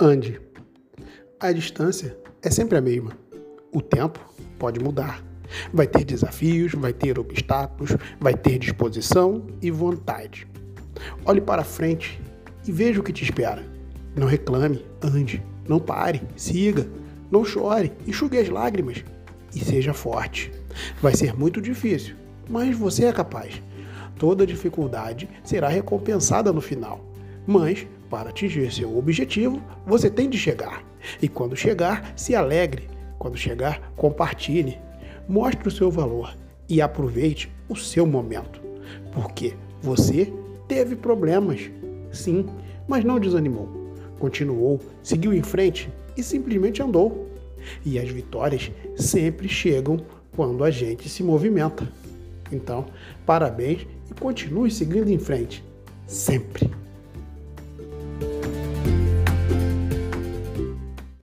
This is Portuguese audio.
ande. A distância é sempre a mesma. O tempo pode mudar. Vai ter desafios, vai ter obstáculos, vai ter disposição e vontade. Olhe para frente e veja o que te espera. Não reclame, ande, não pare, siga, não chore, enxugue as lágrimas e seja forte. Vai ser muito difícil, mas você é capaz. Toda dificuldade será recompensada no final. Mas, para atingir seu objetivo, você tem de chegar. E quando chegar, se alegre. Quando chegar, compartilhe. Mostre o seu valor e aproveite o seu momento. Porque você teve problemas, sim, mas não desanimou. Continuou, seguiu em frente e simplesmente andou. E as vitórias sempre chegam quando a gente se movimenta. Então, parabéns e continue seguindo em frente, sempre.